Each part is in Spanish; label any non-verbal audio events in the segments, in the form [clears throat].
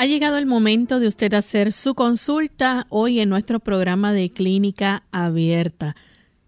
Ha llegado el momento de usted hacer su consulta hoy en nuestro programa de clínica abierta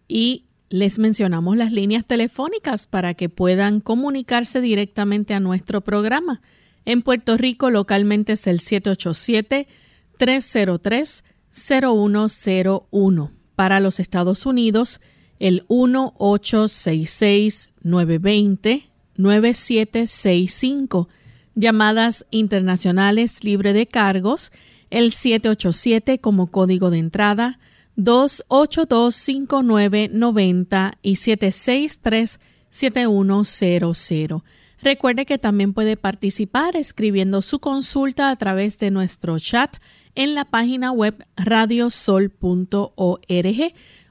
y les mencionamos las líneas telefónicas para que puedan comunicarse directamente a nuestro programa. En Puerto Rico localmente es el 787-303-0101. Para los Estados Unidos el 1866-920-9765 llamadas internacionales libre de cargos, el 787 como código de entrada, 2825990 y 7637100. Recuerde que también puede participar escribiendo su consulta a través de nuestro chat en la página web radiosol.org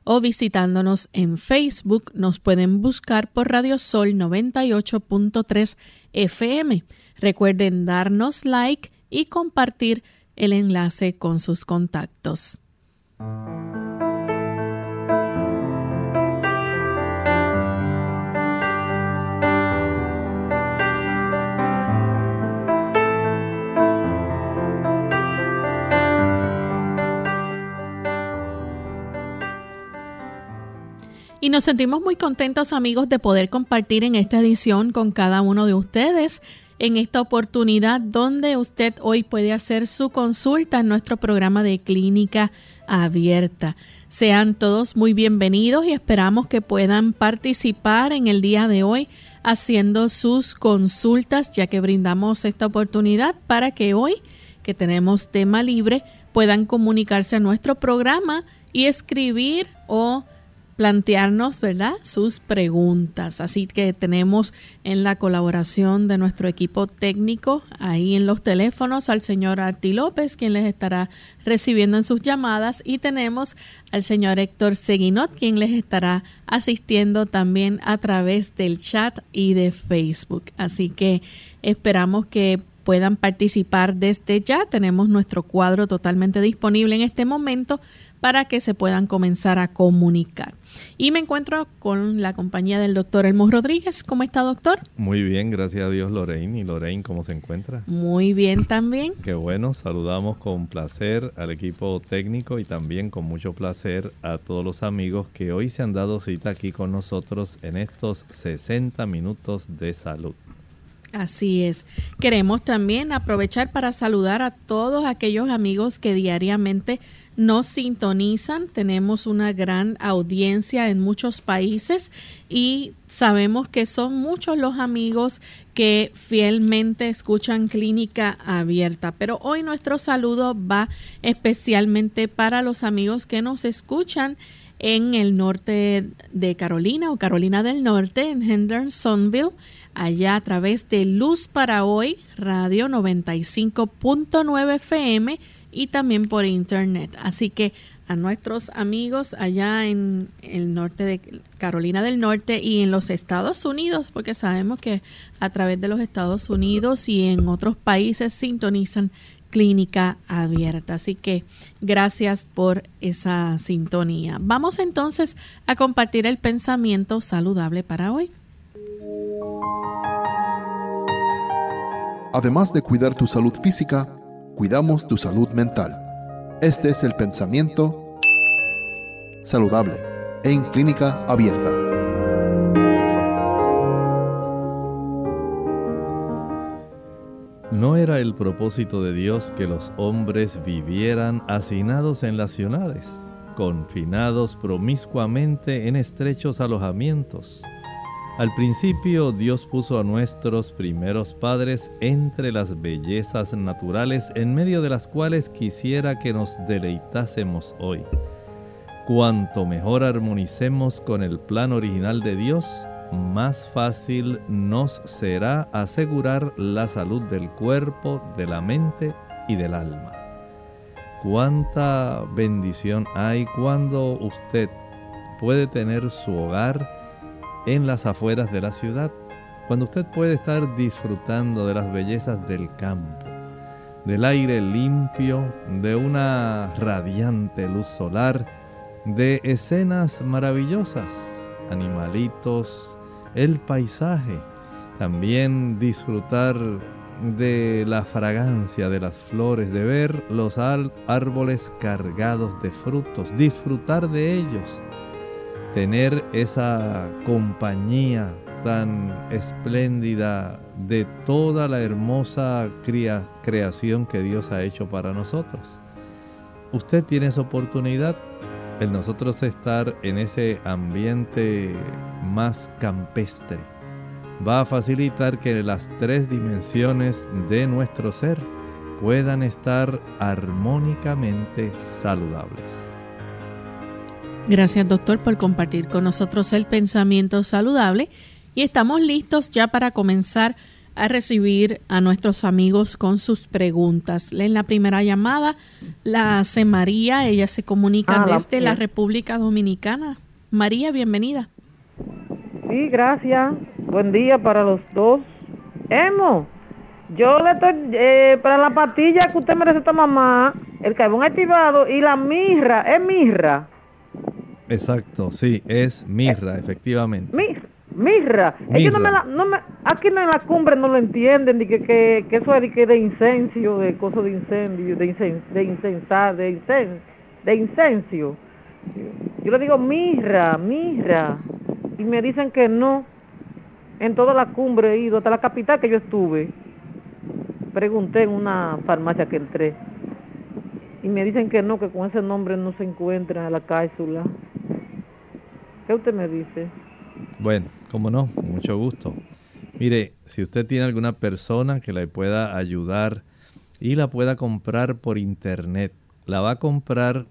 o visitándonos en Facebook. Nos pueden buscar por Radio Sol 98.3 FM. Recuerden darnos like y compartir el enlace con sus contactos. Y nos sentimos muy contentos amigos de poder compartir en esta edición con cada uno de ustedes en esta oportunidad donde usted hoy puede hacer su consulta en nuestro programa de clínica abierta. Sean todos muy bienvenidos y esperamos que puedan participar en el día de hoy haciendo sus consultas ya que brindamos esta oportunidad para que hoy que tenemos tema libre puedan comunicarse a nuestro programa y escribir o plantearnos, ¿verdad?, sus preguntas. Así que tenemos en la colaboración de nuestro equipo técnico ahí en los teléfonos al señor Arti López, quien les estará recibiendo en sus llamadas, y tenemos al señor Héctor Seguinot, quien les estará asistiendo también a través del chat y de Facebook. Así que esperamos que puedan participar desde ya. Tenemos nuestro cuadro totalmente disponible en este momento para que se puedan comenzar a comunicar. Y me encuentro con la compañía del doctor Elmo Rodríguez. ¿Cómo está, doctor? Muy bien, gracias a Dios, Lorraine. ¿Y Lorraine cómo se encuentra? Muy bien también. Qué bueno, saludamos con placer al equipo técnico y también con mucho placer a todos los amigos que hoy se han dado cita aquí con nosotros en estos 60 minutos de salud. Así es. Queremos también aprovechar para saludar a todos aquellos amigos que diariamente nos sintonizan. Tenemos una gran audiencia en muchos países y sabemos que son muchos los amigos que fielmente escuchan Clínica Abierta. Pero hoy nuestro saludo va especialmente para los amigos que nos escuchan en el norte de Carolina o Carolina del Norte, en Hendersonville allá a través de Luz para Hoy, Radio 95.9 FM y también por internet. Así que a nuestros amigos allá en el norte de Carolina del Norte y en los Estados Unidos, porque sabemos que a través de los Estados Unidos y en otros países sintonizan clínica abierta. Así que gracias por esa sintonía. Vamos entonces a compartir el pensamiento saludable para hoy. Además de cuidar tu salud física, cuidamos tu salud mental. Este es el pensamiento saludable en clínica abierta. No era el propósito de Dios que los hombres vivieran hacinados en las ciudades, confinados promiscuamente en estrechos alojamientos al principio Dios puso a nuestros primeros padres entre las bellezas naturales en medio de las cuales quisiera que nos deleitásemos hoy. Cuanto mejor armonicemos con el plan original de Dios, más fácil nos será asegurar la salud del cuerpo, de la mente y del alma. Cuánta bendición hay cuando usted puede tener su hogar en las afueras de la ciudad, cuando usted puede estar disfrutando de las bellezas del campo, del aire limpio, de una radiante luz solar, de escenas maravillosas, animalitos, el paisaje, también disfrutar de la fragancia de las flores, de ver los árboles cargados de frutos, disfrutar de ellos, tener esa compañía tan espléndida de toda la hermosa creación que Dios ha hecho para nosotros. Usted tiene esa oportunidad, el nosotros estar en ese ambiente más campestre va a facilitar que las tres dimensiones de nuestro ser puedan estar armónicamente saludables. Gracias doctor por compartir con nosotros el pensamiento saludable y estamos listos ya para comenzar a recibir a nuestros amigos con sus preguntas. En la primera llamada la hace María, ella se comunica ah, desde la República Dominicana. María, bienvenida. Sí, gracias. Buen día para los dos. Emo, yo le estoy, eh, para la pastilla que usted me receta mamá, el carbón activado y la mirra, ¿es mirra? Exacto, sí, es mirra, efectivamente. mirra. Es que no me la, no me, aquí en la cumbre no lo entienden, de que, que, que eso es de, que de incencio, de cosas de incendio, de, incen, de incensar, de, incen, de incencio. Yo le digo mirra, mirra. Y me dicen que no en toda la cumbre he ido, hasta la capital que yo estuve. Pregunté en una farmacia que entré. Y me dicen que no, que con ese nombre no se encuentra la cápsula. ¿Qué usted me dice? Bueno, como no, mucho gusto. Mire, si usted tiene alguna persona que le pueda ayudar y la pueda comprar por internet, la va a comprar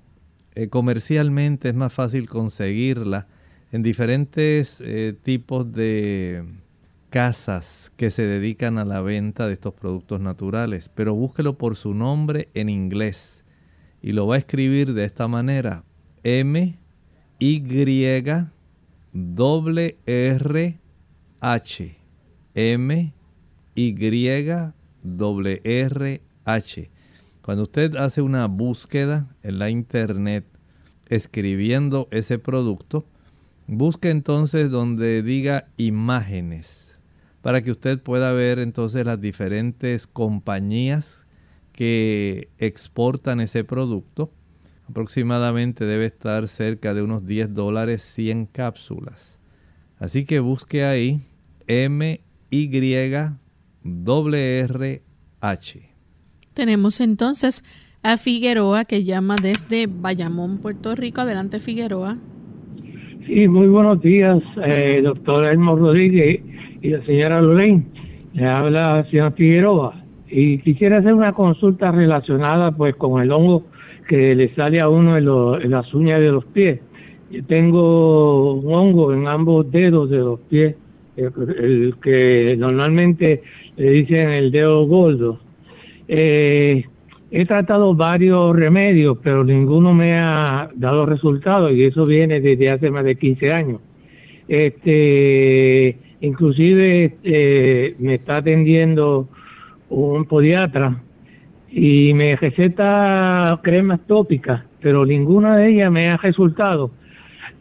eh, comercialmente, es más fácil conseguirla en diferentes eh, tipos de casas que se dedican a la venta de estos productos naturales, pero búsquelo por su nombre en inglés y lo va a escribir de esta manera: M Y W R H M Y R H. Cuando usted hace una búsqueda en la internet escribiendo ese producto, busque entonces donde diga imágenes para que usted pueda ver entonces las diferentes compañías que exportan ese producto. Aproximadamente debe estar cerca de unos 10 dólares 100 cápsulas. Así que busque ahí M Y R H. Tenemos entonces a Figueroa que llama desde Bayamón, Puerto Rico. Adelante, Figueroa. Sí, muy buenos días, eh, doctor Elmo Rodríguez y la señora Lorraine. Le habla la señora Figueroa. Y quisiera hacer una consulta relacionada pues con el hongo que le sale a uno en, las uñas de los pies. Yo tengo un hongo en ambos dedos de los pies, el, que normalmente le dicen el dedo gordo. Eh, he tratado varios remedios, pero ninguno me ha dado resultados y eso viene desde hace más de 15 años. Este, Inclusive eh, me está atendiendo un podiatra y me receta cremas tópicas, pero ninguna de ellas me ha resultado.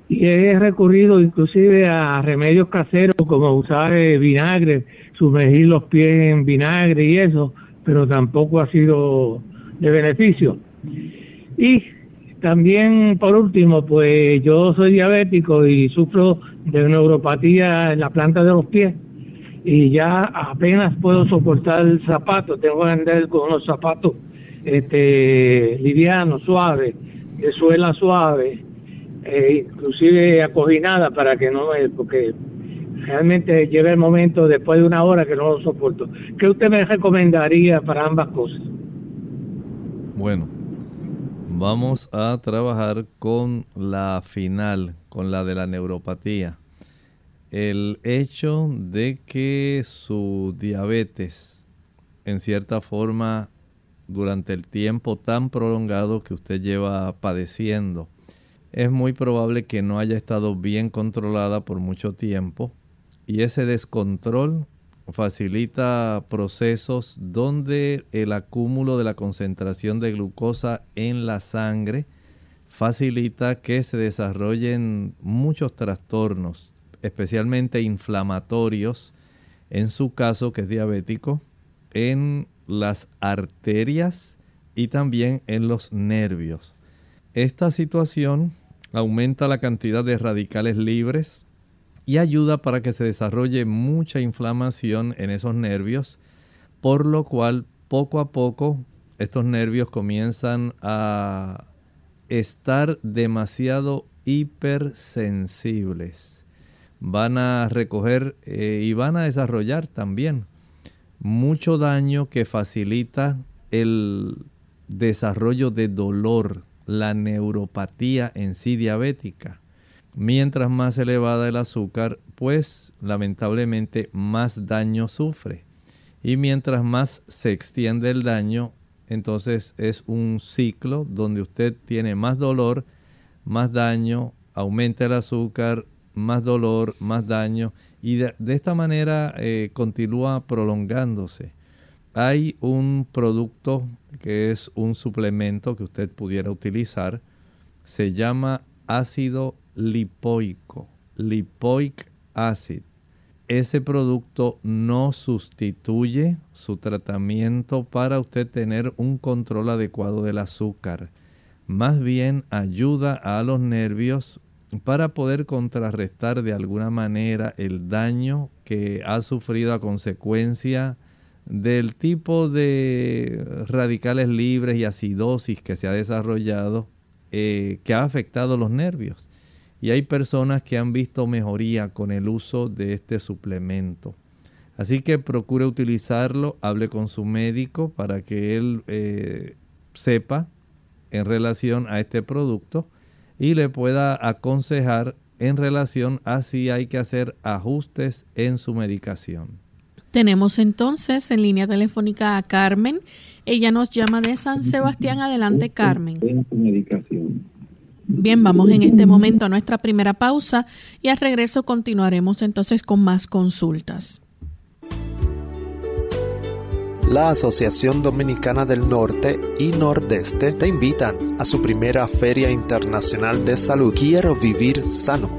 Y he recurrido inclusive a remedios caseros como usar eh, vinagre, sumergir los pies en vinagre y eso, pero tampoco ha sido de beneficio. Y también, por último, pues yo soy diabético y sufro de neuropatía en la planta de los pies y ya apenas puedo soportar el zapato, tengo que andar con los zapatos este, livianos, suaves, de suela suave, eh, inclusive acoginada para que no porque realmente llega el momento después de una hora que no lo soporto. ¿Qué usted me recomendaría para ambas cosas? Bueno, Vamos a trabajar con la final, con la de la neuropatía. el hecho de que su diabetes, en cierta forma, durante el tiempo tan prolongado que usted lleva padeciendo, es muy probable que no haya estado bien controlada por mucho tiempo y ese descontrol facilita procesos donde el acúmulo de la concentración de glucosa en la sangre facilita que se desarrollen muchos trastornos, especialmente inflamatorios, en su caso que es diabético, en las arterias y también en los nervios. Esta situación aumenta la cantidad de radicales libres y ayuda para que se desarrolle mucha inflamación en esos nervios, por lo cual poco a poco estos nervios comienzan a estar demasiado hipersensibles. Van a recoger eh, y van a desarrollar también mucho daño que facilita el desarrollo de dolor, la neuropatía en sí diabética. Mientras más elevada el azúcar, pues lamentablemente más daño sufre. Y mientras más se extiende el daño, entonces es un ciclo donde usted tiene más dolor, más daño, aumenta el azúcar, más dolor, más daño y de, esta manera eh, continúa prolongándose. Hay un producto que es un suplemento que usted pudiera utilizar, se llama ácido lipoico, lipoic acid. Ese producto no sustituye su tratamiento para usted tener un control adecuado del azúcar. Más bien ayuda a los nervios para poder contrarrestar de alguna manera el daño que ha sufrido a consecuencia del tipo de radicales libres y acidosis que se ha desarrollado eh, que ha afectado los nervios. Y hay personas que han visto mejoría con el uso de este suplemento. Así que procure utilizarlo, hable con su médico para que él eh, sepa en relación a este producto y le pueda aconsejar en relación a si hay que hacer ajustes en su medicación. Tenemos entonces en línea telefónica a Carmen. Ella nos llama de San Sebastián. Adelante, Carmen. Bien, vamos en este momento a nuestra primera pausa y al regreso continuaremos entonces con más consultas. La Asociación Dominicana del Norte y Nordeste te invitan a su primera Feria Internacional de Salud. Quiero Vivir Sano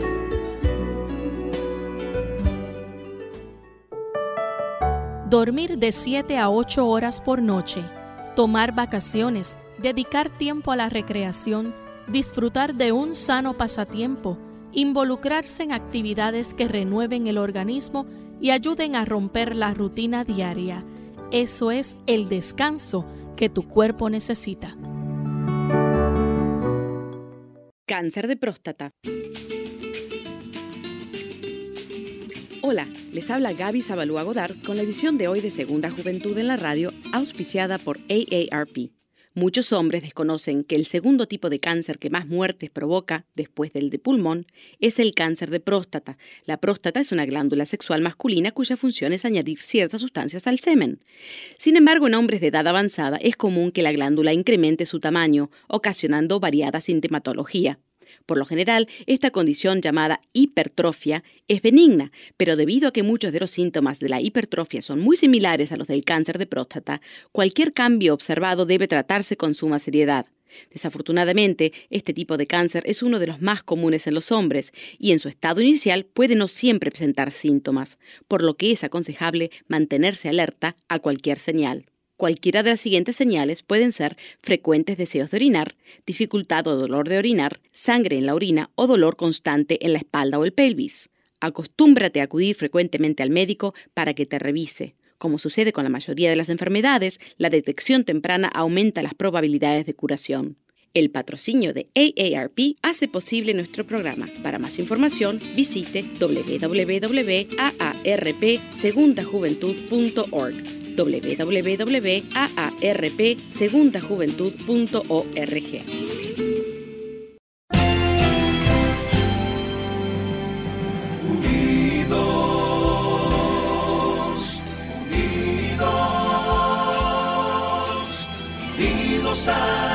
Dormir de 7 a 8 horas por noche, tomar vacaciones, dedicar tiempo a la recreación, disfrutar de un sano pasatiempo, involucrarse en actividades que renueven el organismo y ayuden a romper la rutina diaria. Eso es el descanso que tu cuerpo necesita. Cáncer de próstata. Hola, les habla Gaby Zabalúa Godard con la edición de hoy de Segunda Juventud en la Radio, auspiciada por AARP. Muchos hombres desconocen que el segundo tipo de cáncer que más muertes provoca, después del de pulmón, es el cáncer de próstata. La próstata es una glándula sexual masculina cuya función es añadir ciertas sustancias al semen. Sin embargo, en hombres de edad avanzada es común que la glándula incremente su tamaño, ocasionando variada sintomatología. Por lo general, esta condición llamada hipertrofia es benigna, pero debido a que muchos de los síntomas de la hipertrofia son muy similares a los del cáncer de próstata, cualquier cambio observado debe tratarse con suma seriedad. Desafortunadamente, este tipo de cáncer es uno de los más comunes en los hombres y en su estado inicial puede no siempre presentar síntomas, por lo que es aconsejable mantenerse alerta a cualquier señal. Cualquiera de las siguientes señales pueden ser frecuentes deseos de orinar, dificultad o dolor de orinar, sangre en la orina o dolor constante en la espalda o el pelvis. Acostúmbrate a acudir frecuentemente al médico para que te revise. Como sucede con la mayoría de las enfermedades, la detección temprana aumenta las probabilidades de curación. El patrocinio de AARP hace posible nuestro programa. Para más información, visite www.aarpsegundajuventud.org www.aarpsegundajuventud.org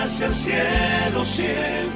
hacia el cielo, siempre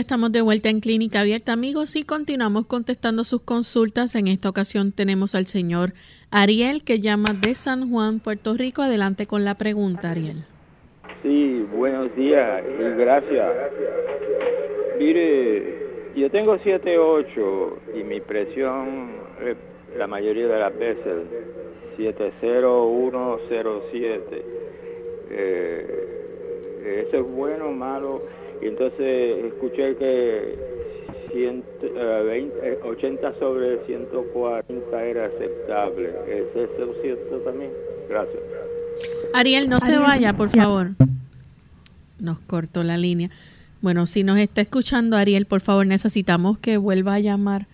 Estamos de vuelta en Clínica Abierta, amigos, y continuamos contestando sus consultas. En esta ocasión tenemos al señor Ariel, que llama de San Juan, Puerto Rico. Adelante con la pregunta, Ariel. Sí, buenos días y gracias. Mire, yo tengo 7.8 y mi presión eh, la mayoría de las veces 70107. Eh, ¿Eso es bueno o malo? Y entonces escuché que 100, eh, 20, eh, 80 sobre 140 era aceptable. ¿Es eso cierto también? Gracias. Ariel, no se vaya, por favor. Nos cortó la línea. Bueno, si nos está escuchando Ariel, por favor, necesitamos que vuelva a llamar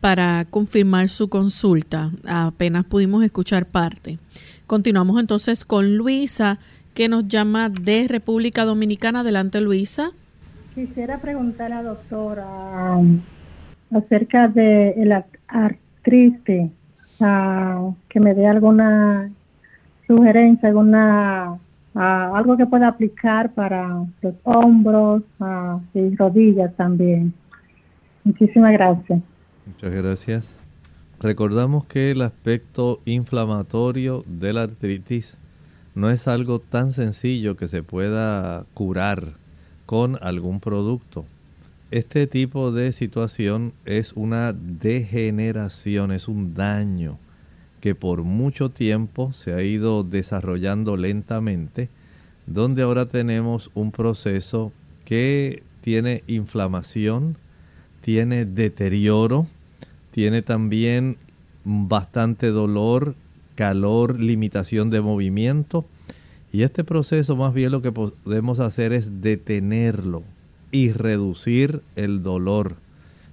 para confirmar su consulta. Apenas pudimos escuchar parte. Continuamos entonces con Luisa, que nos llama de República Dominicana. Adelante, Luisa. Quisiera preguntar a la doctora um, acerca de la artritis, uh, que me dé alguna sugerencia, alguna uh, algo que pueda aplicar para los hombros uh, y rodillas también. Muchísimas gracias. Muchas gracias. Recordamos que el aspecto inflamatorio de la artritis no es algo tan sencillo que se pueda curar con algún producto. Este tipo de situación es una degeneración, es un daño que por mucho tiempo se ha ido desarrollando lentamente, donde ahora tenemos un proceso que tiene inflamación, tiene deterioro, tiene también bastante dolor, calor, limitación de movimiento. Y este proceso más bien lo que podemos hacer es detenerlo y reducir el dolor.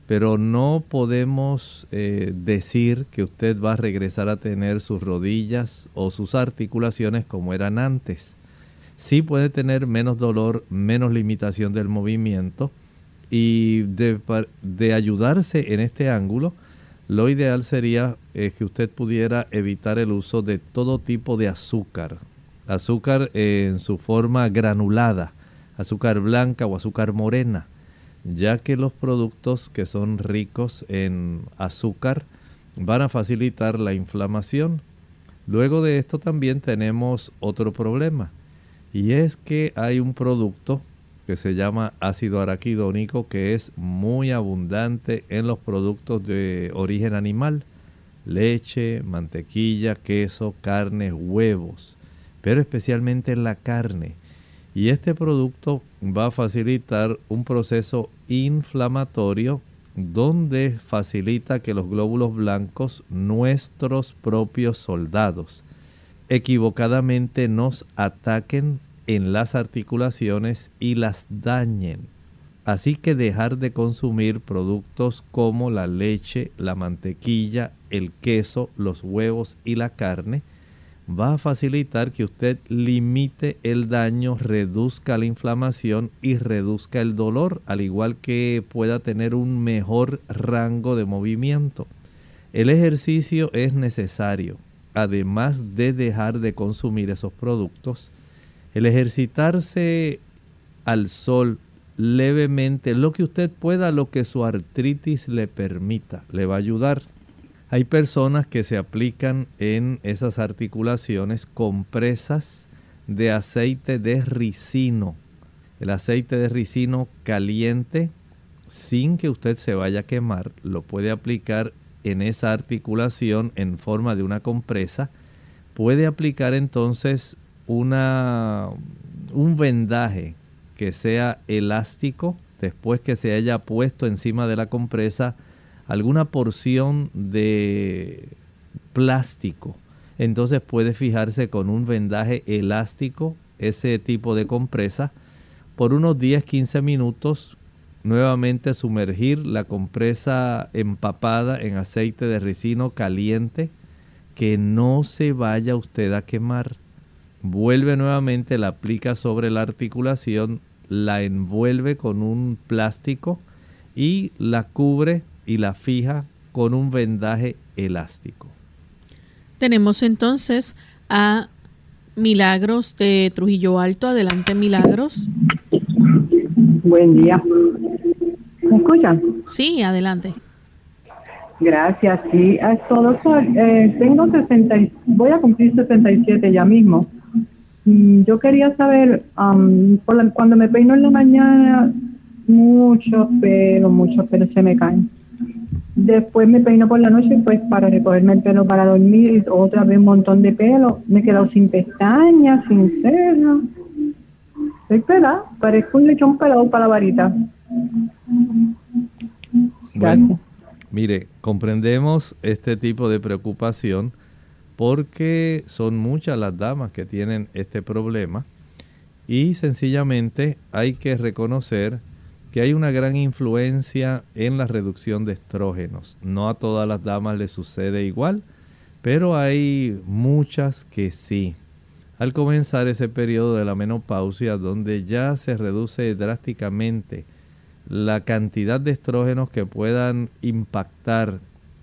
Pero no podemos eh, decir que usted va a regresar a tener sus rodillas o sus articulaciones como eran antes. Sí puede tener menos dolor, menos limitación del movimiento. Y de, ayudarse en este ángulo, lo ideal sería eh, que usted pudiera evitar el uso de todo tipo de azúcar. Azúcar en su forma granulada, azúcar blanca o azúcar morena, ya que los productos que son ricos en azúcar van a facilitar la inflamación. Luego de esto también tenemos otro problema y es que hay un producto que se llama ácido araquidónico que es muy abundante en los productos de origen animal, leche, mantequilla, queso, carne, huevos, pero especialmente en la carne. Y este producto va a facilitar un proceso inflamatorio donde facilita que los glóbulos blancos, nuestros propios soldados, equivocadamente nos ataquen en las articulaciones y las dañen. Así que dejar de consumir productos como la leche, la mantequilla, el queso, los huevos y la carne va a facilitar que usted limite el daño, reduzca la inflamación y reduzca el dolor, al igual que pueda tener un mejor rango de movimiento. El ejercicio es necesario, además de dejar de consumir esos productos. El ejercitarse al sol levemente, lo que usted pueda, lo que su artritis le permita, le va a ayudar. Hay personas que se aplican en esas articulaciones compresas de aceite de ricino. El aceite de ricino caliente, sin que usted se vaya a quemar, lo puede aplicar en esa articulación en forma de una compresa. Puede aplicar entonces una, un vendaje que sea elástico después que se haya puesto encima de la compresa alguna porción de plástico. Entonces puede fijarse con un vendaje elástico ese tipo de compresa por unos 10-15 minutos. Nuevamente sumergir la compresa empapada en aceite de ricino caliente que no se vaya usted a quemar. Vuelve nuevamente, la aplica sobre la articulación, la envuelve con un plástico y la cubre y la fija con un vendaje elástico. Tenemos entonces a Milagros de Trujillo Alto. Adelante, Milagros. Buen día. ¿Me escuchan? Sí, adelante. Gracias, sí. Esto, doctor, eh, tengo 60, voy a cumplir 67 ya mismo. yo quería saber, cuando me peino en la mañana, mucho pelo, mucho pelo se me caen. Después me peino por la noche pues para recogerme el pelo para dormir, otra vez un montón de pelo. Me he quedado sin pestañas, sin cejas. Estoy pelada, parezco un lechón pelado para la varita. Bueno, mire, comprendemos este tipo de preocupación porque son muchas las damas que tienen este problema y sencillamente hay que reconocer que hay una gran influencia en la reducción de estrógenos. No a todas las damas les sucede igual, pero hay muchas que sí. Al comenzar ese periodo de la menopausia donde ya se reduce drásticamente la cantidad de estrógenos que puedan impactar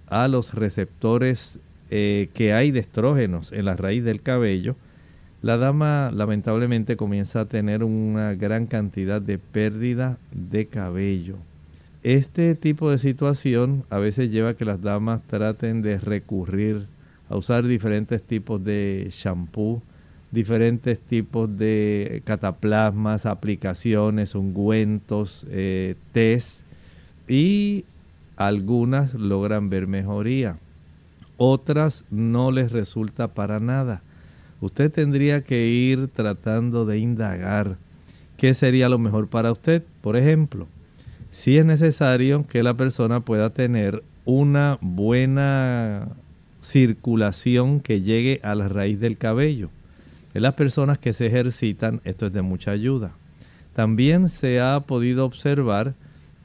a los receptores eh, que hay de estrógenos en la raíz del cabello, la dama lamentablemente comienza a tener una gran cantidad de pérdida de cabello. Este tipo de situación a veces lleva a que las damas traten de recurrir a usar diferentes tipos de shampoo, diferentes tipos de cataplasmas, aplicaciones, ungüentos, eh, test y algunas logran ver mejoría. Otras no les resulta para nada usted tendría que ir tratando de indagar qué sería lo mejor para usted. Por ejemplo, si es necesario que la persona pueda tener una buena circulación que llegue a la raíz del cabello. En las personas que se ejercitan esto es de mucha ayuda. También se ha podido observar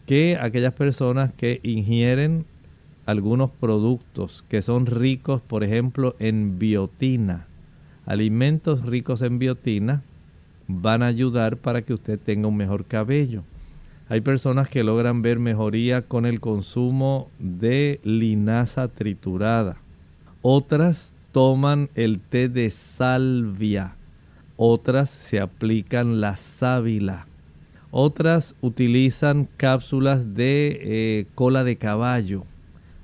que aquellas personas que ingieren algunos productos que son ricos, por ejemplo, en biotina, alimentos ricos en biotina van a ayudar para que usted tenga un mejor cabello. Hay personas que logran ver mejoría con el consumo de linaza triturada. Otras toman el té de salvia. Otras se aplican la sábila. Otras utilizan cápsulas de eh, cola de caballo.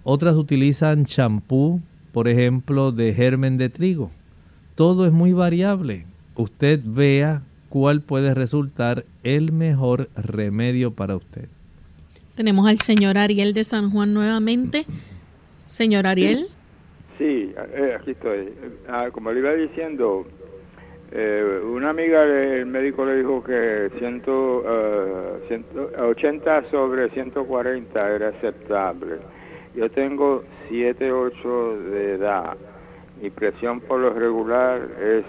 Otras utilizan champú, por ejemplo, de germen de trigo todo es muy variable. Usted vea cuál puede resultar el mejor remedio para usted. Tenemos al señor Ariel de San Juan nuevamente. Señor Ariel. Sí, eh, aquí estoy. Ah, como le iba diciendo, eh, una amiga del médico le dijo que 80 ah, sobre 140 era aceptable. Yo tengo 7, 8 de edad. Mi presión por lo regular es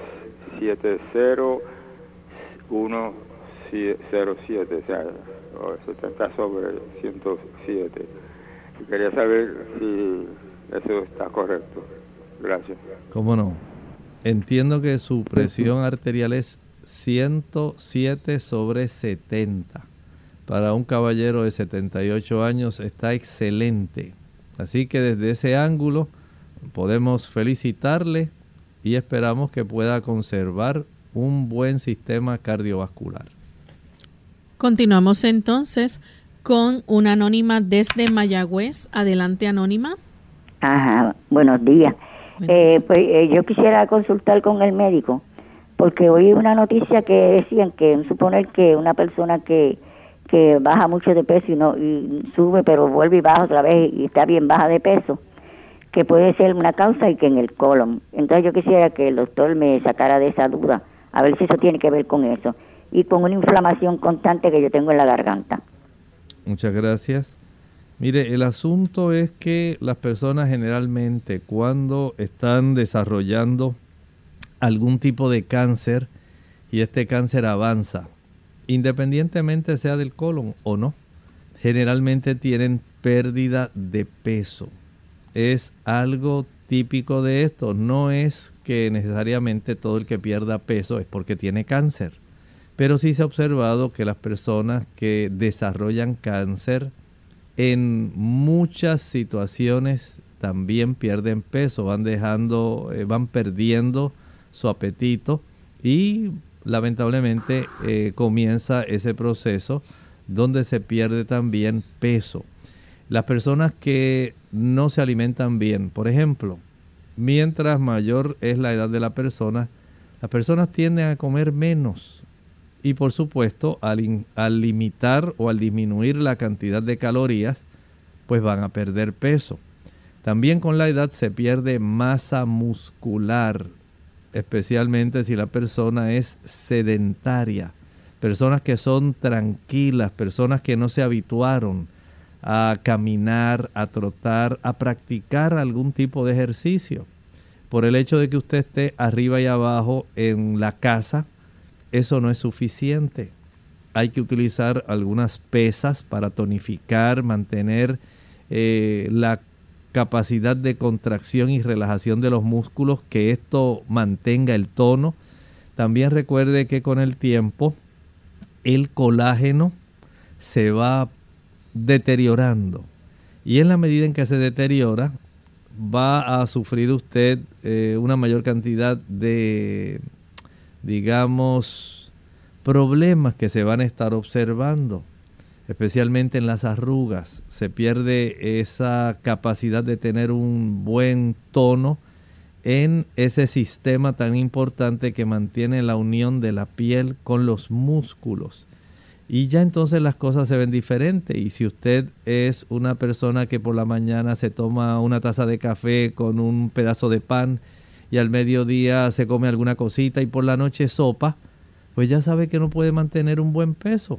70107, o sea, 70 sobre 107. Y quería saber si eso está correcto. Gracias. ¿Cómo no? Entiendo que su presión arterial es 107 sobre 70. Para un caballero de 78 años está excelente. Así que desde ese ángulo podemos felicitarle y esperamos que pueda conservar un buen sistema cardiovascular. Continuamos entonces con una anónima desde Mayagüez. Adelante, anónima. Ajá, buenos días. Eh, pues eh, yo quisiera consultar con el médico, porque oí una noticia que decían que suponer que una persona que, que baja mucho de peso y no y sube, pero vuelve y baja otra vez y está bien baja de peso, que puede ser una causa y que en el colon. Entonces yo quisiera que el doctor me sacara de esa duda, a ver si eso tiene que ver con eso y con una inflamación constante que yo tengo en la garganta. Muchas gracias. Mire, el asunto es que las personas generalmente cuando están desarrollando algún tipo de cáncer y este cáncer avanza, independientemente sea del colon o no, generalmente tienen pérdida de peso. Es algo típico de esto, no es que necesariamente todo el que pierda peso es porque tiene cáncer, pero sí se ha observado que las personas que desarrollan cáncer en muchas situaciones también pierden peso, van dejando, eh, van perdiendo su apetito y lamentablemente eh, comienza ese proceso donde se pierde también peso. Las personas que no se alimentan bien, por ejemplo, mientras mayor es la edad de la persona, las personas tienden a comer menos y por supuesto al, al, limitar o al disminuir la cantidad de calorías, pues van a perder peso. También con la edad se pierde masa muscular, especialmente si la persona es sedentaria. Personas que son tranquilas, personas que no se habituaron a caminar, a trotar, a practicar algún tipo de ejercicio. Por el hecho de que usted esté arriba y abajo en la casa, eso no es suficiente. Hay que utilizar algunas pesas para tonificar, mantener eh, la capacidad de contracción y relajación de los músculos, que esto mantenga el tono. También recuerde que con el tiempo el colágeno se va deteriorando y en la medida en que se deteriora va a sufrir usted eh, una mayor cantidad de digamos, problemas que se van a estar observando, especialmente en las arrugas. Se pierde esa capacidad de tener un buen tono en ese sistema tan importante que mantiene la unión de la piel con los músculos. Y ya entonces las cosas se ven diferentes. Y si usted es una persona que por la mañana se toma una taza de café con un pedazo de pan, y al mediodía se come alguna cosita y por la noche sopa, pues ya sabe que no puede mantener un buen peso.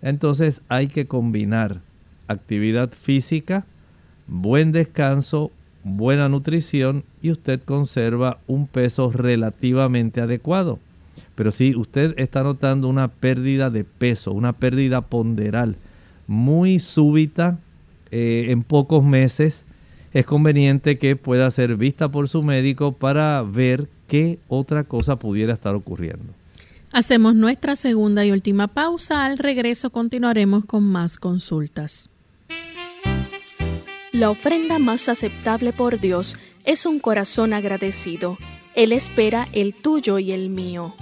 Entonces hay que combinar actividad física, buen descanso, buena nutrición y usted conserva un peso relativamente adecuado. Pero si usted está notando una pérdida de peso, una pérdida ponderal muy súbita eh, en pocos meses, es conveniente que pueda ser vista por su médico para ver qué otra cosa pudiera estar ocurriendo. Hacemos nuestra segunda y última pausa. Al regreso continuaremos con más consultas. La ofrenda más aceptable por Dios es un corazón agradecido. Él espera el tuyo y el mío.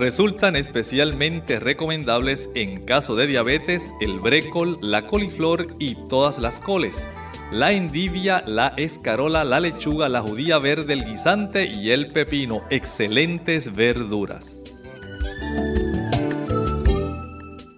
Resultan especialmente recomendables en caso de diabetes el brécol, la coliflor y todas las coles, la endivia, la escarola, la lechuga, la judía verde, el guisante y el pepino, excelentes verduras.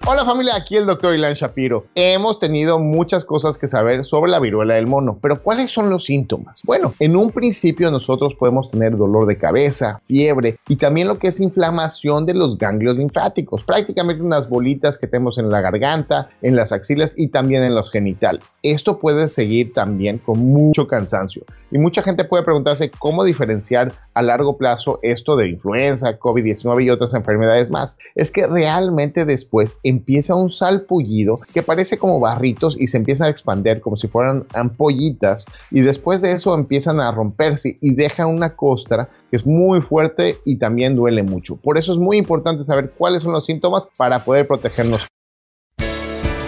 Hola familia, aquí el doctor Ilan Shapiro. Hemos tenido muchas cosas que saber sobre la viruela del mono, pero ¿cuáles son los síntomas? Bueno, en un principio nosotros podemos tener dolor de cabeza, fiebre y también lo que es inflamación de los ganglios linfáticos, prácticamente unas bolitas que tenemos en la garganta, en las axilas y también en los genitales. Esto puede seguir también con mucho cansancio y mucha gente puede preguntarse cómo diferenciar a largo plazo esto de influenza, COVID-19 y otras enfermedades más. Es que realmente después empieza un salpullido que parece como barritos y se empiezan a expandir como si fueran ampollitas y después de eso empiezan a romperse y dejan una costra que es muy fuerte y también duele mucho. Por eso es muy importante saber cuáles son los síntomas para poder protegernos.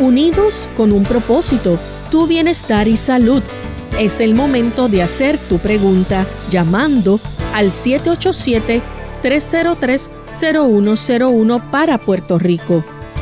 Unidos con un propósito, tu bienestar y salud. Es el momento de hacer tu pregunta llamando al 787-303-0101 para Puerto Rico.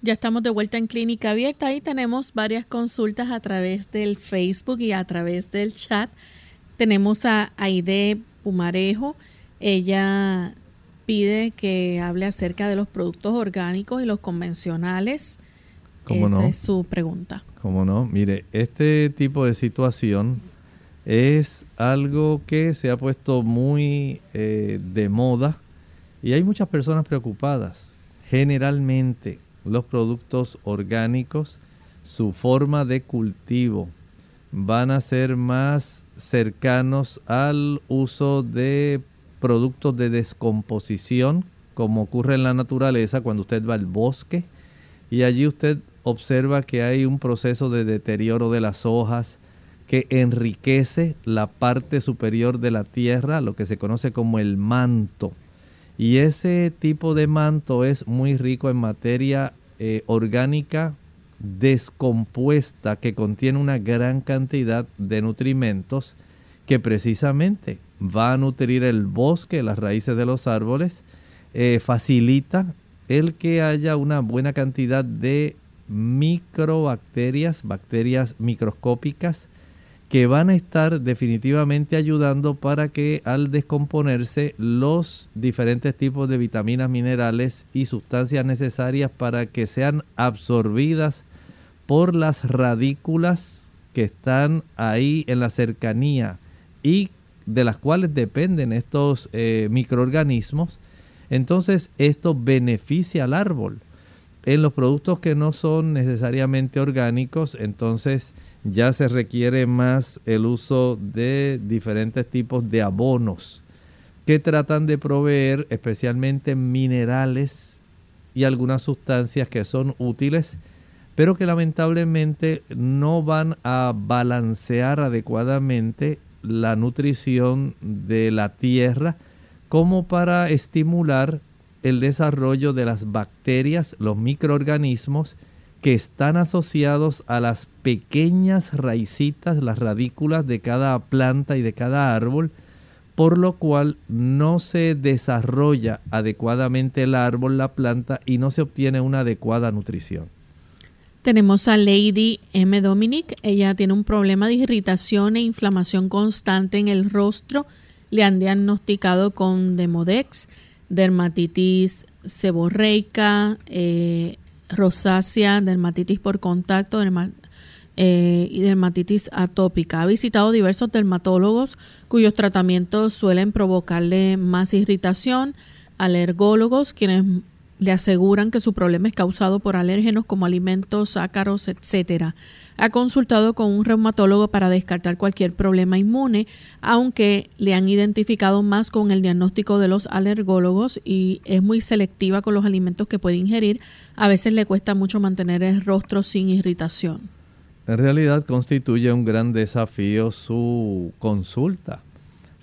Ya estamos de vuelta en Clínica Abierta. Ahí tenemos varias consultas a través del Facebook y a través del chat. Tenemos a Aide Pumarejo. Ella pide que hable acerca de los productos orgánicos y los convencionales. Esa es su pregunta. ¿Cómo no? Mire, este tipo de situación es algo que se ha puesto muy eh, de moda y hay muchas personas preocupadas. Generalmente los productos orgánicos, su forma de cultivo, van a ser más cercanos al uso de productos de descomposición, como ocurre en la naturaleza cuando usted va al bosque y allí usted observa que hay un proceso de deterioro de las hojas que enriquece la parte superior de la tierra, lo que se conoce como el manto. Y ese tipo de manto es muy rico en materia eh, orgánica descompuesta que contiene una gran cantidad de nutrimentos que precisamente va a nutrir el bosque, las raíces de los árboles, eh, facilita el que haya una buena cantidad de microbacterias, bacterias microscópicas, que van a estar definitivamente ayudando para que al descomponerse los diferentes tipos de vitaminas, minerales y sustancias necesarias para que sean absorbidas por las radículas que están ahí en la cercanía y de las cuales dependen estos eh, microorganismos, entonces esto beneficia al árbol. En los productos que no son necesariamente orgánicos, entonces ya se requiere más el uso de diferentes tipos de abonos que tratan de proveer especialmente minerales y algunas sustancias que son útiles, pero que lamentablemente no van a balancear adecuadamente la nutrición de la tierra como para estimular el desarrollo de las bacterias, los microorganismos que están asociados a las pequeñas raicitas, las radículas de cada planta y de cada árbol, por lo cual no se desarrolla adecuadamente el árbol, la planta y no se obtiene una adecuada nutrición. Tenemos a Lady M. Dominic. Ella tiene un problema de irritación e inflamación constante en el rostro. Le han diagnosticado con Demodex, dermatitis seborreica, eh, rosácea, dermatitis por contacto eh, y dermatitis atópica. Ha visitado diversos dermatólogos cuyos tratamientos suelen provocarle más irritación, alergólogos quienes le aseguran que su problema es causado por alérgenos como alimentos, ácaros, etcétera. Ha consultado con un reumatólogo para descartar cualquier problema inmune, aunque le han identificado más con el diagnóstico de los alergólogos y es muy selectiva con los alimentos que puede ingerir. A veces le cuesta mucho mantener el rostro sin irritación. En realidad constituye un gran desafío su consulta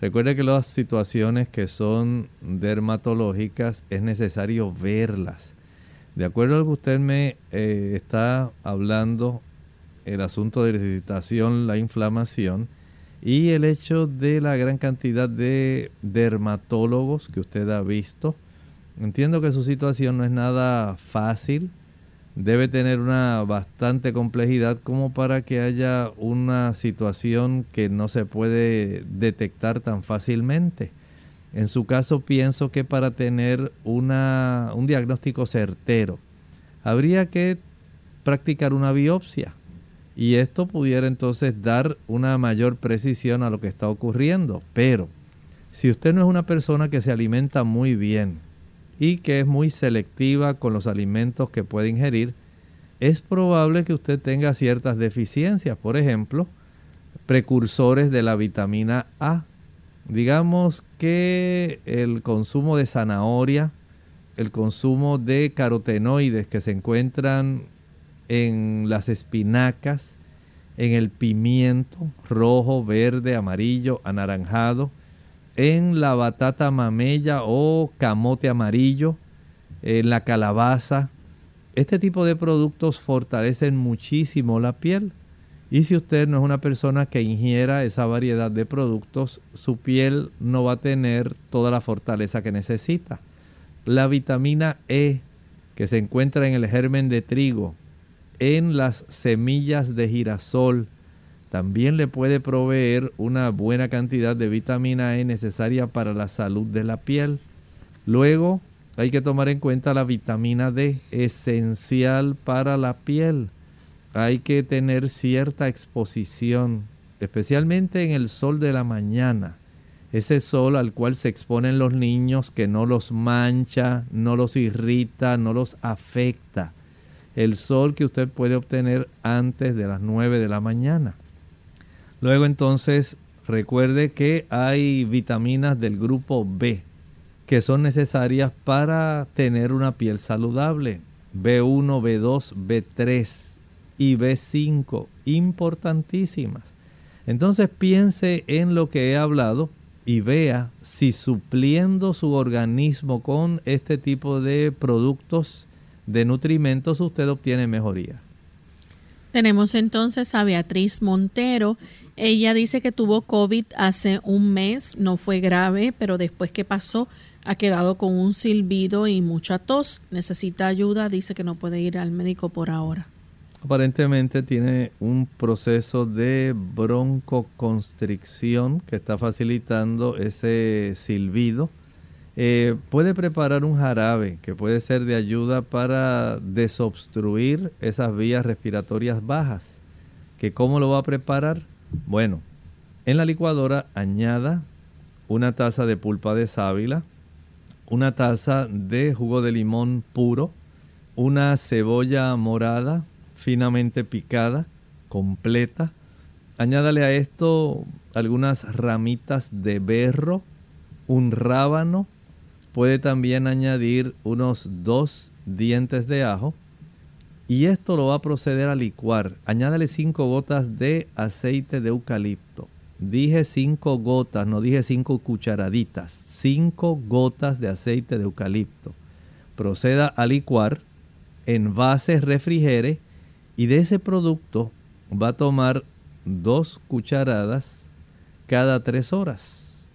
Recuerde que las situaciones que son dermatológicas es necesario verlas. De acuerdo a lo que usted me eh, está hablando, el asunto de la irritación, la inflamación y el hecho de la gran cantidad de dermatólogos que usted ha visto, entiendo que su situación no es nada fácil debe tener una bastante complejidad como para que haya una situación que no se puede detectar tan fácilmente. En su caso pienso que para tener una, un diagnóstico certero habría que practicar una biopsia y esto pudiera entonces dar una mayor precisión a lo que está ocurriendo. Pero si usted no es una persona que se alimenta muy bien, y que es muy selectiva con los alimentos que puede ingerir, es probable que usted tenga ciertas deficiencias, por ejemplo, precursores de la vitamina A. Digamos que el consumo de zanahoria, el consumo de carotenoides que se encuentran en las espinacas, en el pimiento rojo, verde, amarillo, anaranjado, en la batata mamella o camote amarillo, en la calabaza. Este tipo de productos fortalecen muchísimo la piel. Y si usted no es una persona que ingiera esa variedad de productos, su piel no va a tener toda la fortaleza que necesita. La vitamina E, que se encuentra en el germen de trigo, en las semillas de girasol, también le puede proveer una buena cantidad de vitamina E necesaria para la salud de la piel. Luego hay que tomar en cuenta la vitamina D, esencial para la piel. Hay que tener cierta exposición, especialmente en el sol de la mañana. Ese sol al cual se exponen los niños que no los mancha, no los irrita, no los afecta. El sol que usted puede obtener antes de las 9 de la mañana. Luego entonces recuerde que hay vitaminas del grupo B que son necesarias para tener una piel saludable. B1, B2, B3 y B5, importantísimas. Entonces piense en lo que he hablado y vea si supliendo su organismo con este tipo de productos de nutrimentos usted obtiene mejoría. Tenemos entonces a Beatriz Montero. Ella dice que tuvo COVID hace un mes, no fue grave, pero después que pasó ha quedado con un silbido y mucha tos. Necesita ayuda, dice que no puede ir al médico por ahora. Aparentemente tiene un proceso de broncoconstricción que está facilitando ese silbido. Eh, puede preparar un jarabe que puede ser de ayuda para desobstruir esas vías respiratorias bajas. ¿Que ¿Cómo lo va a preparar? Bueno, en la licuadora añada una taza de pulpa de sábila, una taza de jugo de limón puro, una cebolla morada finamente picada, completa. Añádale a esto algunas ramitas de berro, un rábano, puede también añadir unos dos dientes de ajo y esto lo va a proceder a licuar. Añádale cinco gotas de aceite de eucalipto. Dije cinco gotas, no dije cinco cucharaditas 5 gotas de aceite de eucalipto. Proceda a licuar, envase, refrigere y de ese producto va a tomar dos cucharadas cada tres horas.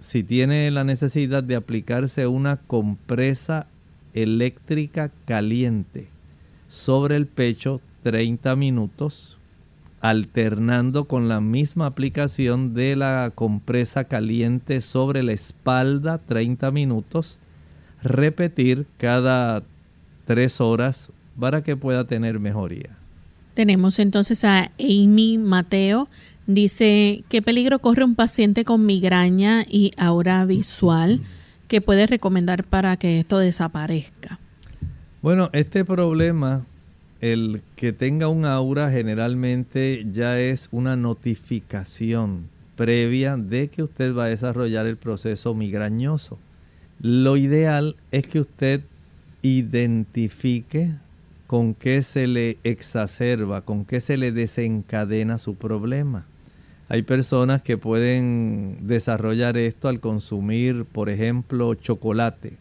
Si tiene la necesidad de aplicarse una compresa eléctrica caliente sobre el pecho 30 minutos, alternando con la misma aplicación de la compresa caliente sobre la espalda 30 minutos, repetir cada 3 horas para que pueda tener mejoría. Tenemos entonces a Amy Mateo. Dice, ¿qué peligro corre un paciente con migraña y aura visual? que puede recomendar para que esto desaparezca? Bueno, este problema el que tenga un aura generalmente ya es una notificación previa de que usted va a desarrollar el proceso migrañoso. Lo ideal es que usted identifique con qué se le exacerba, con qué se le desencadena su problema. Hay personas que pueden desarrollar esto al consumir, por ejemplo, chocolate.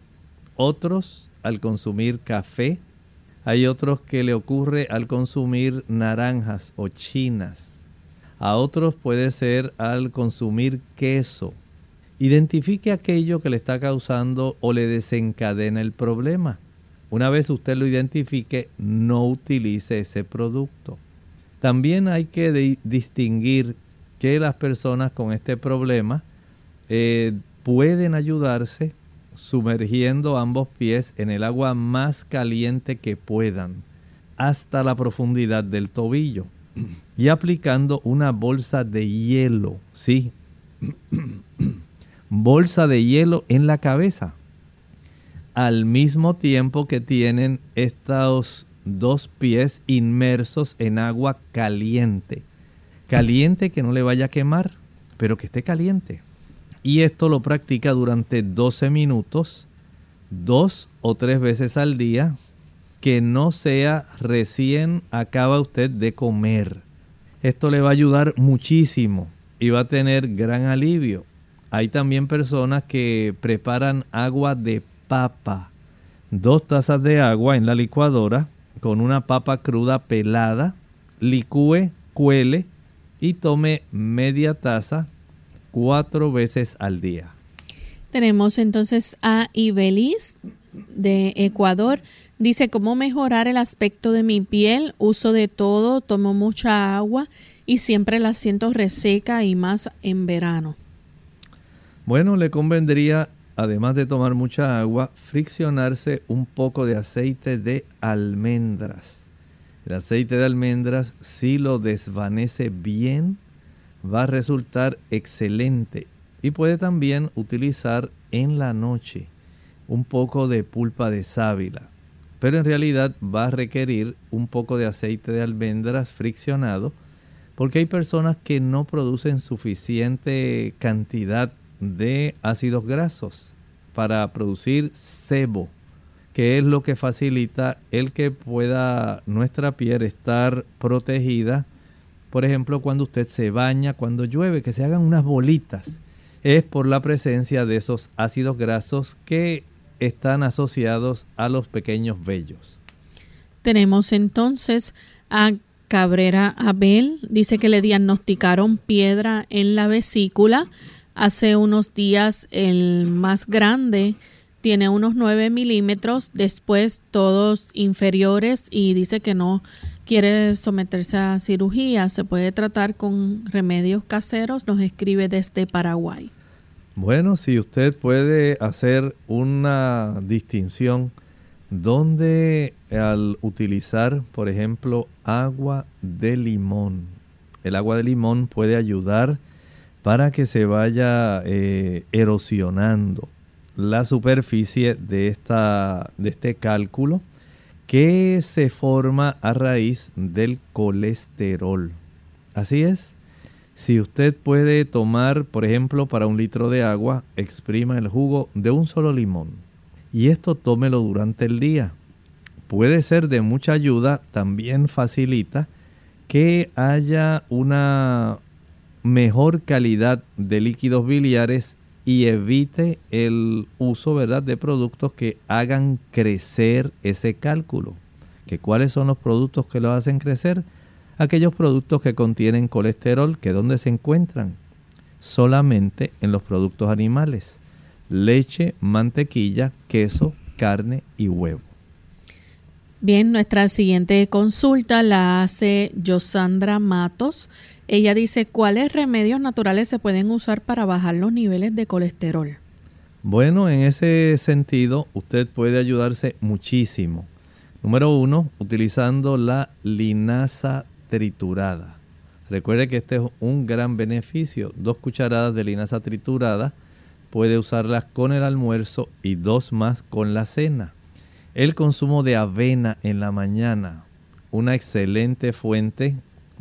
Otros al consumir café, hay otros que le ocurre al consumir naranjas o chinas. A otros puede ser al consumir queso. Identifique aquello que le está causando o le desencadena el problema. Una vez usted lo identifique, no utilice ese producto. También hay que distinguir que las personas con este problema eh, pueden ayudarse sumergiendo ambos pies en el agua más caliente que puedan hasta la profundidad del tobillo [clears throat] y aplicando una bolsa de hielo, sí, [clears throat] bolsa de hielo en la cabeza, al mismo tiempo que tienen estos dos pies inmersos en agua caliente, caliente que no le vaya a quemar, pero que esté caliente. Y esto lo practica durante 12 minutos, dos o tres veces al día, que no sea recién acaba usted de comer. Esto le va a ayudar muchísimo y va a tener gran alivio. Hay también personas que preparan agua de papa. Dos tazas de agua en la licuadora con una papa cruda pelada. Licúe, cuele y tome media taza cuatro veces al día. Tenemos entonces a Ibelis de Ecuador. Dice, ¿cómo mejorar el aspecto de mi piel? Uso de todo, tomo mucha agua y siempre la siento reseca y más en verano. Bueno, le convendría, además de tomar mucha agua, friccionarse un poco de aceite de almendras. El aceite de almendras, si lo desvanece bien, va a resultar excelente. Y puede también utilizar en la noche un poco de pulpa de sábila. Pero en realidad va a requerir un poco de aceite de almendras friccionado porque hay personas que no producen suficiente cantidad de ácidos grasos para producir sebo, que es lo que facilita el que pueda nuestra piel estar protegida. Por ejemplo, cuando usted se baña, cuando llueve, que se hagan unas bolitas, es por la presencia de esos ácidos grasos que están asociados a los pequeños vellos. Tenemos entonces a Cabrera Abel dice que le diagnosticaron piedra en la vesícula. Hace unos días el más grande tiene unos 9 milímetros, después todos inferiores y dice que no quiere someterse a cirugía. Se puede tratar con remedios caseros, nos escribe desde Paraguay. Bueno, si usted puede hacer una distinción donde al utilizar, por ejemplo, agua de limón, el agua de limón puede ayudar para que se vaya eh, erosionando la superficie de, esta, de este cálculo que se forma a raíz del colesterol. Así es. Si usted puede tomar, por ejemplo, para un litro de agua, exprima el jugo de un solo limón y esto tómelo durante el día. Puede ser de mucha ayuda, también facilita que haya una mejor calidad de líquidos biliares y evite el uso ¿verdad? de productos que hagan crecer ese cálculo. ¿Que ¿Cuáles son los productos que lo hacen crecer? Aquellos productos que contienen colesterol, que ¿dónde se encuentran? Solamente en los productos animales leche, mantequilla, queso, carne y huevo. Bien, nuestra siguiente consulta la hace Josandra Matos. Ella dice, ¿cuáles remedios naturales se pueden usar para bajar los niveles de colesterol? Bueno, en ese sentido, usted puede ayudarse muchísimo. Número uno, utilizando la linaza triturada. Recuerde que este es un gran beneficio. Dos cucharadas de linaza triturada puede usarlas con el almuerzo y dos más con la cena. El consumo de avena en la mañana, una excelente fuente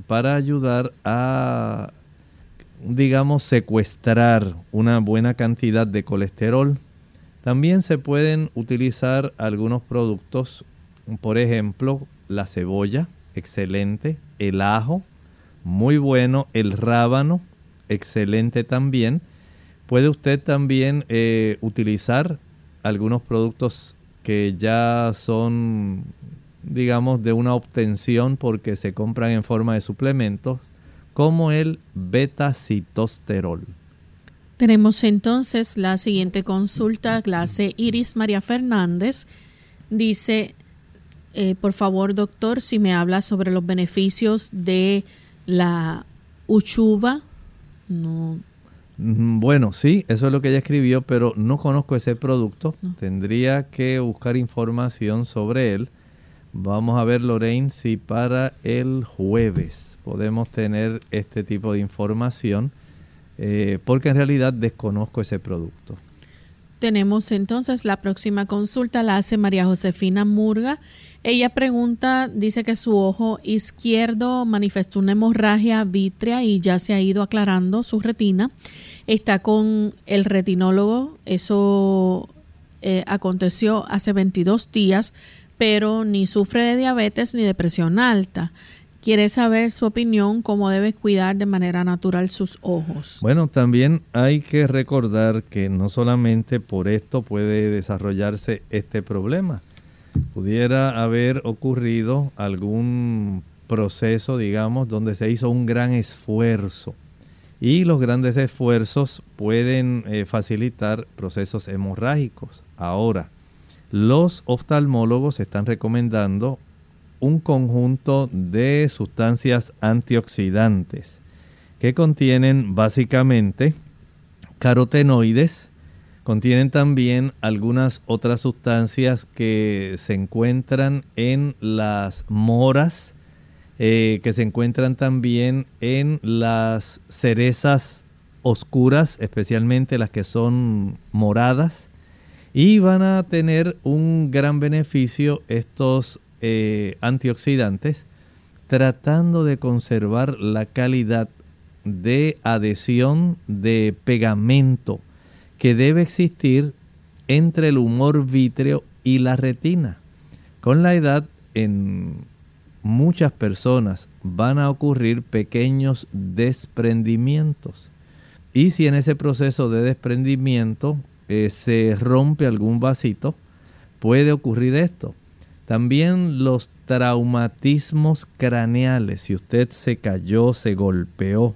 para ayudar a, digamos, secuestrar una buena cantidad de colesterol. También se pueden utilizar algunos productos, por ejemplo, la cebolla, excelente, el ajo, muy bueno, el rábano, excelente también Puede usted también eh, utilizar algunos productos que ya son, digamos, de una obtención porque se compran en forma de suplementos, como el beta-citosterol. Tenemos entonces la siguiente consulta, clase Iris María Fernández. Dice, eh, por favor, doctor, si me habla sobre los beneficios de la uchuva. No, bueno, sí, eso es lo que ella escribió, pero no conozco ese producto. Tendría que buscar información sobre él. Vamos a ver, Lorraine, si para el jueves podemos tener este tipo de información, eh, porque en realidad desconozco ese producto. Tenemos entonces la próxima consulta, la hace María Josefina Murga. Ella pregunta, dice que su ojo izquierdo manifestó una hemorragia vítrea y ya se ha ido aclarando su retina. Está con el retinólogo, eso eh, aconteció hace 22 días, pero ni sufre de diabetes ni de presión alta. Quiere saber su opinión, cómo debe cuidar de manera natural sus ojos. Bueno, también hay que recordar que no solamente por esto puede desarrollarse este problema pudiera haber ocurrido algún proceso, digamos, donde se hizo un gran esfuerzo. Y los grandes esfuerzos pueden eh, facilitar procesos hemorrágicos. Ahora, los oftalmólogos están recomendando un conjunto de sustancias antioxidantes que contienen básicamente carotenoides, Contienen también algunas otras sustancias que se encuentran en las moras, eh, que se encuentran también en las cerezas oscuras, especialmente las que son moradas, y van a tener un gran beneficio estos eh, antioxidantes tratando de conservar la calidad de adhesión de pegamento que debe existir entre el humor vítreo y la retina. Con la edad, en muchas personas van a ocurrir pequeños desprendimientos. Y si en ese proceso de desprendimiento eh, se rompe algún vasito, puede ocurrir esto. También los traumatismos craneales, si usted se cayó, se golpeó,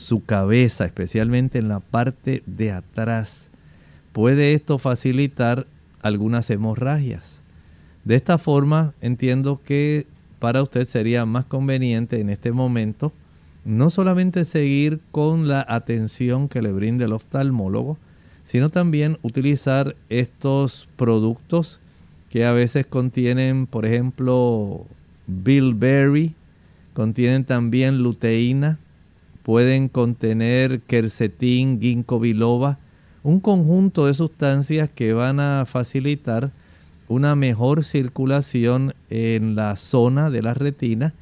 su cabeza, especialmente en la parte de atrás. Puede esto facilitar algunas hemorragias. De esta forma entiendo que para usted sería más conveniente en este momento no solamente seguir con la atención que le brinde el oftalmólogo, sino también utilizar estos productos que a veces contienen, por ejemplo, bilberry, contienen también luteína, pueden contener quercetín, ginkgo biloba, un conjunto de sustancias que van a facilitar una mejor circulación en la zona de la retina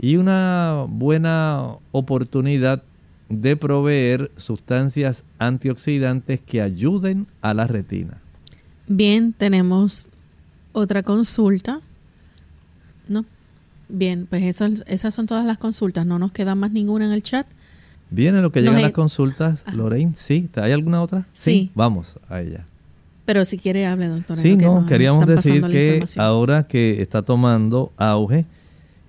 y una buena oportunidad de proveer sustancias antioxidantes que ayuden a la retina. Bien, tenemos otra consulta. ¿No? Bien, pues esas son todas las consultas. No nos queda más ninguna en el chat. Viene lo que llegan las consultas, Lorraine. Sí, ¿hay alguna otra? Sí. Vamos a ella. Pero si quiere, hable, doctora. Sí, no, queríamos decir que ahora que está tomando auge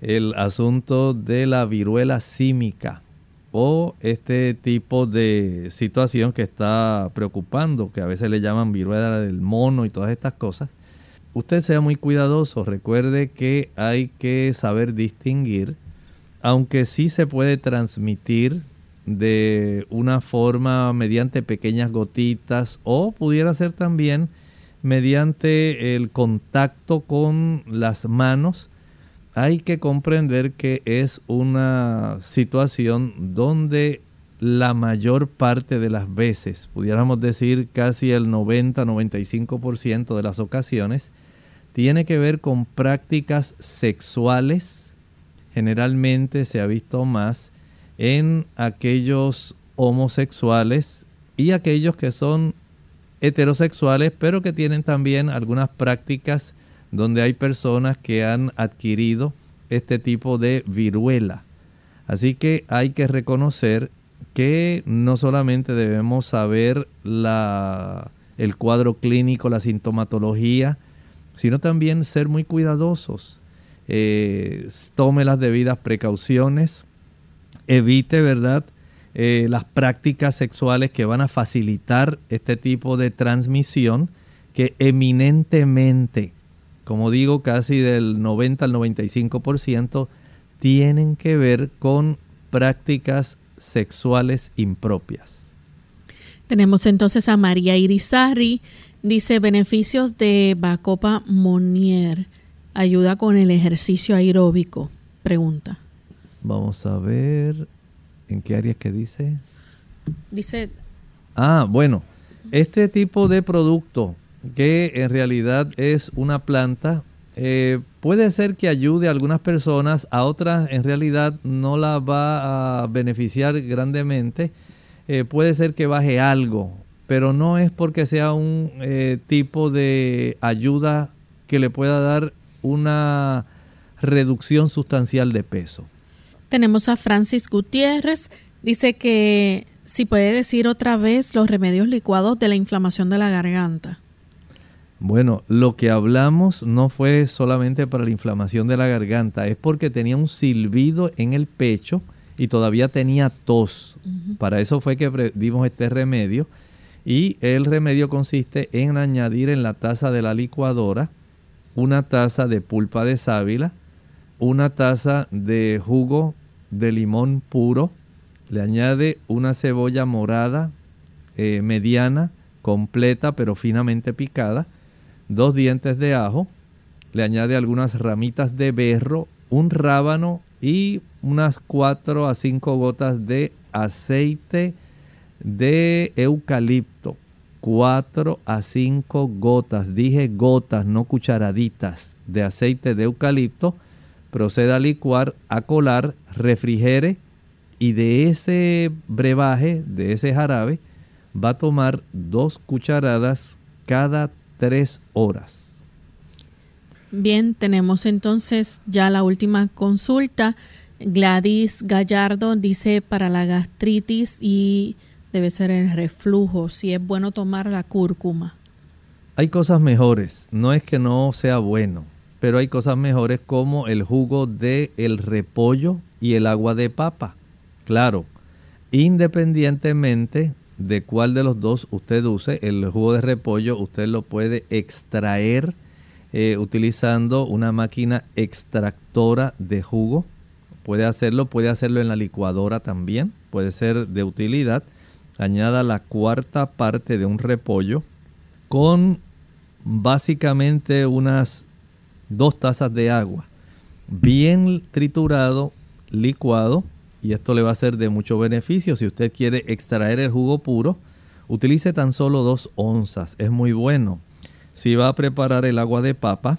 el asunto de la viruela símica o este tipo de situación que está preocupando, que a veces le llaman viruela del mono y todas estas cosas, usted sea muy cuidadoso. Recuerde que hay que saber distinguir, aunque sí se puede transmitir de una forma mediante pequeñas gotitas o pudiera ser también mediante el contacto con las manos. Hay que comprender que es una situación donde la mayor parte de las veces, pudiéramos decir casi el 90-95% de las ocasiones, tiene que ver con prácticas sexuales. Generalmente se ha visto más en aquellos homosexuales y aquellos que son heterosexuales, pero que tienen también algunas prácticas donde hay personas que han adquirido este tipo de viruela. Así que hay que reconocer que no solamente debemos saber la, el cuadro clínico, la sintomatología, sino también ser muy cuidadosos. Eh, tome las debidas precauciones, evite, ¿verdad? Eh, las prácticas sexuales que van a facilitar este tipo de transmisión que eminentemente, como digo, casi del 90 al 95%, tienen que ver con prácticas sexuales impropias. Tenemos entonces a María Irizarri, dice beneficios de Bacopa Monier, ayuda con el ejercicio aeróbico, pregunta. Vamos a ver en qué áreas que dice. Dice. Ah, bueno, este tipo de producto que en realidad es una planta eh, puede ser que ayude a algunas personas, a otras en realidad no la va a beneficiar grandemente. Eh, puede ser que baje algo, pero no es porque sea un eh, tipo de ayuda que le pueda dar una reducción sustancial de peso. Tenemos a Francis Gutiérrez, dice que si puede decir otra vez los remedios licuados de la inflamación de la garganta. Bueno, lo que hablamos no fue solamente para la inflamación de la garganta, es porque tenía un silbido en el pecho y todavía tenía tos. Para eso fue que dimos este remedio. Y el remedio consiste en añadir en la taza de la licuadora una taza de pulpa de sábila, una taza de jugo de limón puro, le añade una cebolla morada eh, mediana, completa pero finamente picada, dos dientes de ajo, le añade algunas ramitas de berro, un rábano y unas 4 a 5 gotas de aceite de eucalipto. 4 a 5 gotas, dije gotas, no cucharaditas de aceite de eucalipto. Proceda a licuar, a colar, refrigere y de ese brebaje, de ese jarabe, va a tomar dos cucharadas cada tres horas. Bien, tenemos entonces ya la última consulta. Gladys Gallardo dice para la gastritis y debe ser el reflujo, si es bueno tomar la cúrcuma. Hay cosas mejores, no es que no sea bueno, pero hay cosas mejores como el jugo de el repollo y el agua de papa. Claro, independientemente de cuál de los dos usted use. El jugo de repollo usted lo puede extraer eh, utilizando una máquina extractora de jugo. Puede hacerlo, puede hacerlo en la licuadora también, puede ser de utilidad. Añada la cuarta parte de un repollo con básicamente unas dos tazas de agua, bien triturado, licuado y esto le va a ser de mucho beneficio. Si usted quiere extraer el jugo puro, utilice tan solo dos onzas, es muy bueno. Si va a preparar el agua de papa,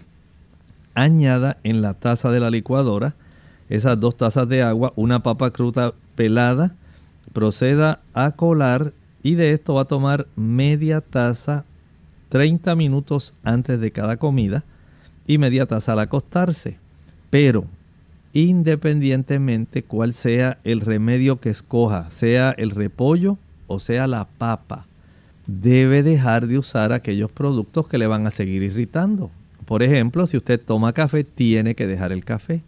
añada en la taza de la licuadora esas dos tazas de agua, una papa cruda pelada, proceda a colar y de esto va a tomar media taza 30 minutos antes de cada comida y media taza al acostarse. Pero independientemente cuál sea el remedio que escoja, sea el repollo o sea la papa, debe dejar de usar aquellos productos que le van a seguir irritando. Por ejemplo, si usted toma café, tiene que dejar el café.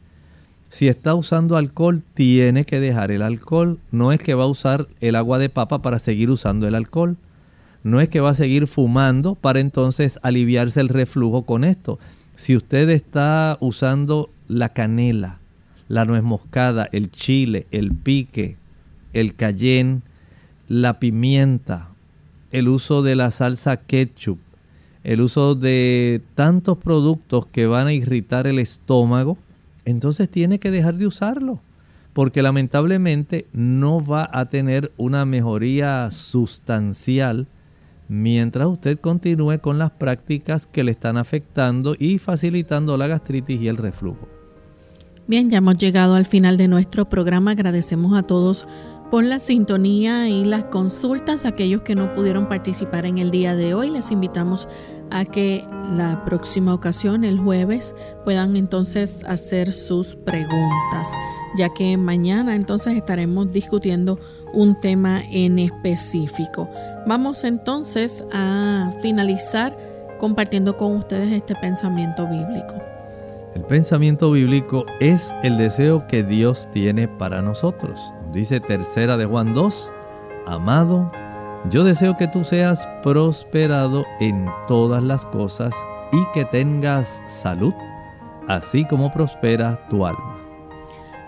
Si está usando alcohol, tiene que dejar el alcohol. No es que va a usar el agua de papa para seguir usando el alcohol. No es que va a seguir fumando para entonces aliviarse el reflujo con esto. Si usted está usando la canela, la nuez moscada, el chile, el pique, el cayenne, la pimienta, el uso de la salsa ketchup, el uso de tantos productos que van a irritar el estómago, entonces tiene que dejar de usarlo, porque lamentablemente no va a tener una mejoría sustancial mientras usted continúe con las prácticas que le están afectando y facilitando la gastritis y el reflujo. Bien, ya hemos llegado al final de nuestro programa. Agradecemos a todos por la sintonía y las consultas. Aquellos que no pudieron participar en el día de hoy, les invitamos a que la próxima ocasión, el jueves, puedan entonces hacer sus preguntas, ya que mañana entonces estaremos discutiendo un tema en específico. Vamos entonces a finalizar compartiendo con ustedes este pensamiento bíblico. El pensamiento bíblico es el deseo que Dios tiene para nosotros. Dice tercera de Juan 2, amado, yo deseo que tú seas prosperado en todas las cosas y que tengas salud, así como prospera tu alma.